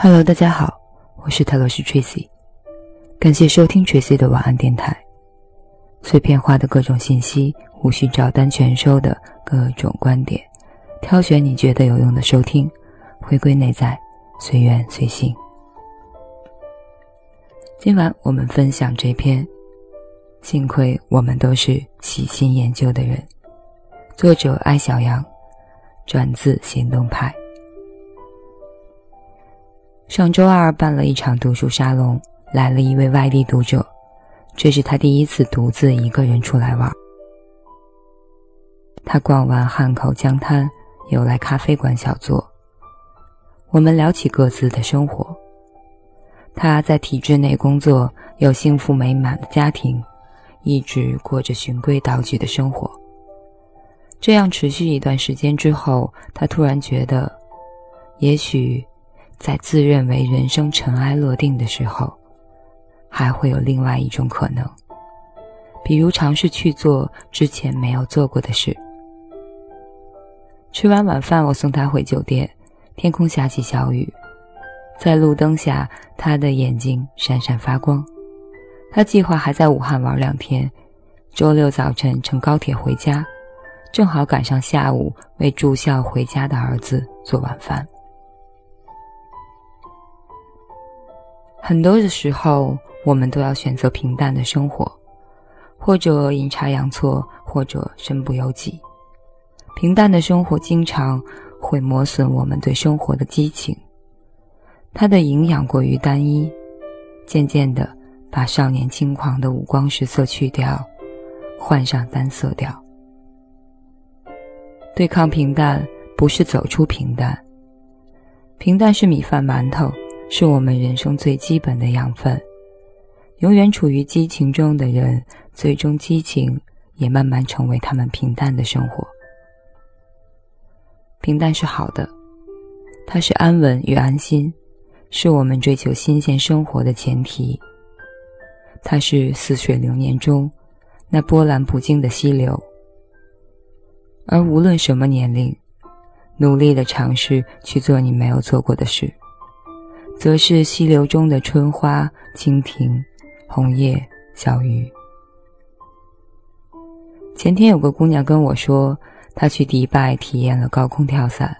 Hello，大家好，我是泰罗斯 Tracy，感谢收听 Tracy 的晚安电台。碎片化的各种信息，无需照单全收的各种观点，挑选你觉得有用的收听，回归内在，随缘随性。今晚我们分享这篇，幸亏我们都是细心研究的人。作者艾小羊，转自行动派。上周二办了一场读书沙龙，来了一位外地读者，这是他第一次独自一个人出来玩。他逛完汉口江滩，又来咖啡馆小坐。我们聊起各自的生活。他在体制内工作，有幸福美满的家庭，一直过着循规蹈矩的生活。这样持续一段时间之后，他突然觉得，也许。在自认为人生尘埃落定的时候，还会有另外一种可能，比如尝试去做之前没有做过的事。吃完晚饭，我送他回酒店，天空下起小雨，在路灯下，他的眼睛闪闪发光。他计划还在武汉玩两天，周六早晨乘高铁回家，正好赶上下午为住校回家的儿子做晚饭。很多的时候，我们都要选择平淡的生活，或者阴差阳错，或者身不由己。平淡的生活经常会磨损我们对生活的激情，它的营养过于单一，渐渐的把少年轻狂的五光十色去掉，换上单色调。对抗平淡，不是走出平淡。平淡是米饭馒头。是我们人生最基本的养分。永远处于激情中的人，最终激情也慢慢成为他们平淡的生活。平淡是好的，它是安稳与安心，是我们追求新鲜生活的前提。它是似水流年中那波澜不惊的溪流。而无论什么年龄，努力的尝试去做你没有做过的事。则是溪流中的春花、蜻蜓、红叶、小鱼。前天有个姑娘跟我说，她去迪拜体验了高空跳伞，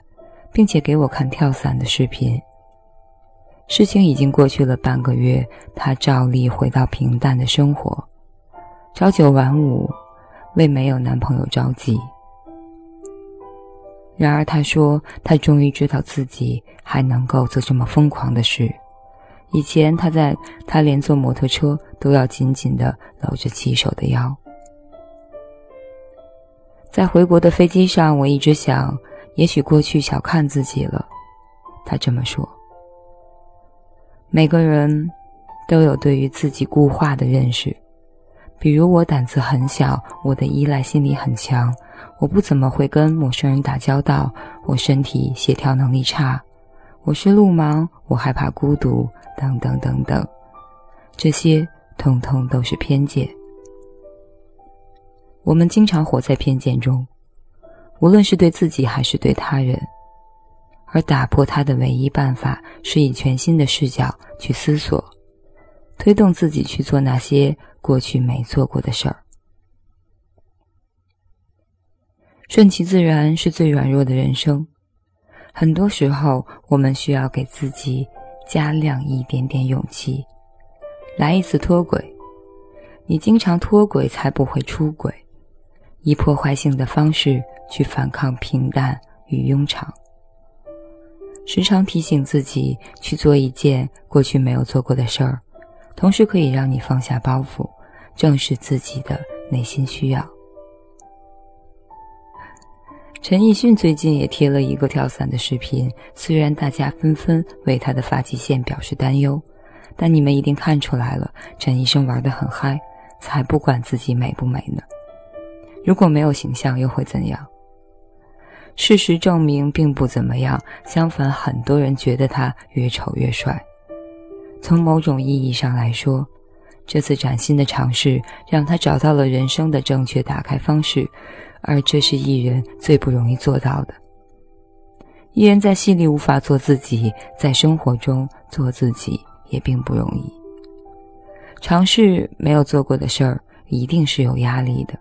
并且给我看跳伞的视频。事情已经过去了半个月，她照例回到平淡的生活，朝九晚五，为没有男朋友着急。然而，他说他终于知道自己还能够做这么疯狂的事。以前，他在他连坐摩托车都要紧紧地搂着骑手的腰。在回国的飞机上，我一直想，也许过去小看自己了。他这么说。每个人都有对于自己固化的认识，比如我胆子很小，我的依赖心理很强。我不怎么会跟陌生人打交道，我身体协调能力差，我是路盲，我害怕孤独，等等等等，这些通通都是偏见。我们经常活在偏见中，无论是对自己还是对他人，而打破它的唯一办法是以全新的视角去思索，推动自己去做那些过去没做过的事儿。顺其自然是最软弱的人生，很多时候我们需要给自己加量一点点勇气，来一次脱轨。你经常脱轨，才不会出轨，以破坏性的方式去反抗平淡与庸常。时常提醒自己去做一件过去没有做过的事儿，同时可以让你放下包袱，正视自己的内心需要。陈奕迅最近也贴了一个跳伞的视频，虽然大家纷纷为他的发际线表示担忧，但你们一定看出来了，陈医生玩得很嗨，才不管自己美不美呢。如果没有形象又会怎样？事实证明并不怎么样，相反，很多人觉得他越丑越帅。从某种意义上来说，这次崭新的尝试让他找到了人生的正确打开方式。而这是艺人最不容易做到的。一人在戏里无法做自己，在生活中做自己也并不容易。尝试没有做过的事儿，一定是有压力的。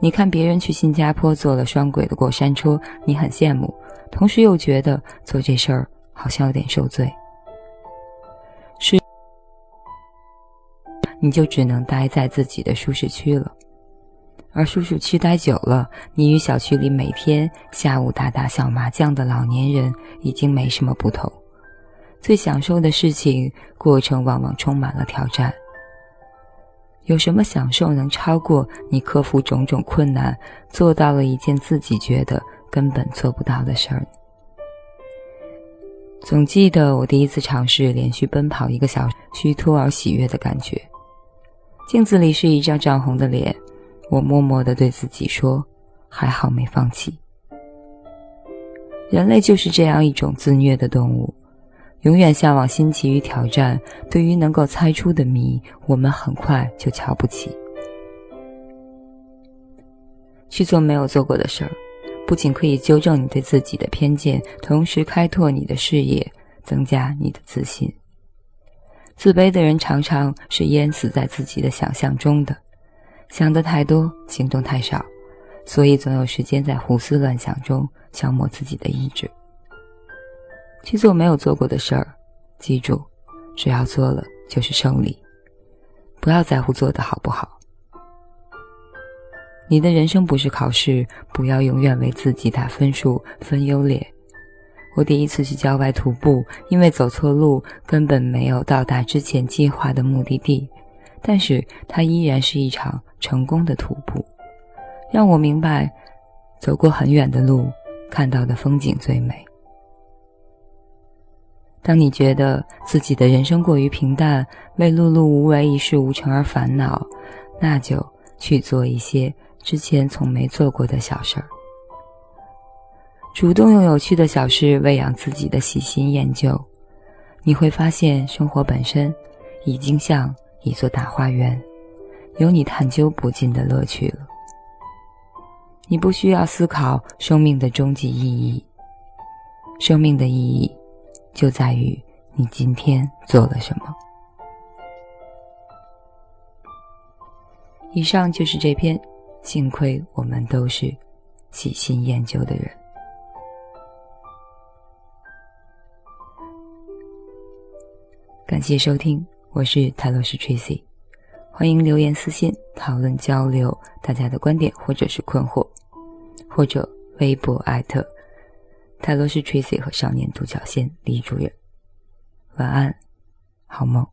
你看别人去新加坡坐了双轨的过山车，你很羡慕，同时又觉得做这事儿好像有点受罪。是，你就只能待在自己的舒适区了。而舒适区待久了，你与小区里每天下午打打小麻将的老年人已经没什么不同。最享受的事情，过程往往充满了挑战。有什么享受能超过你克服种种困难，做到了一件自己觉得根本做不到的事儿？总记得我第一次尝试连续奔跑一个小时，虚脱而喜悦的感觉。镜子里是一张涨红的脸，我默默地对自己说：“还好没放弃。”人类就是这样一种自虐的动物。永远向往新奇与挑战，对于能够猜出的谜，我们很快就瞧不起。去做没有做过的事儿，不仅可以纠正你对自己的偏见，同时开拓你的视野，增加你的自信。自卑的人常常是淹死在自己的想象中的，想的太多，行动太少，所以总有时间在胡思乱想中消磨自己的意志。去做没有做过的事儿，记住，只要做了就是胜利。不要在乎做的好不好。你的人生不是考试，不要永远为自己打分数、分优劣。我第一次去郊外徒步，因为走错路，根本没有到达之前计划的目的地，但是它依然是一场成功的徒步，让我明白，走过很远的路，看到的风景最美。当你觉得自己的人生过于平淡，为碌碌无为、一事无成而烦恼，那就去做一些之前从没做过的小事儿，主动用有趣的小事喂养自己的喜新厌旧，你会发现生活本身已经像一座大花园，有你探究不尽的乐趣了。你不需要思考生命的终极意义，生命的意义。就在于你今天做了什么。以上就是这篇，幸亏我们都是喜新厌旧的人。感谢收听，我是泰勒斯 Tracy，欢迎留言私信讨论交流大家的观点或者是困惑，或者微博艾特。泰勒是 Tracy 和少年独角仙李主任，晚安，好梦。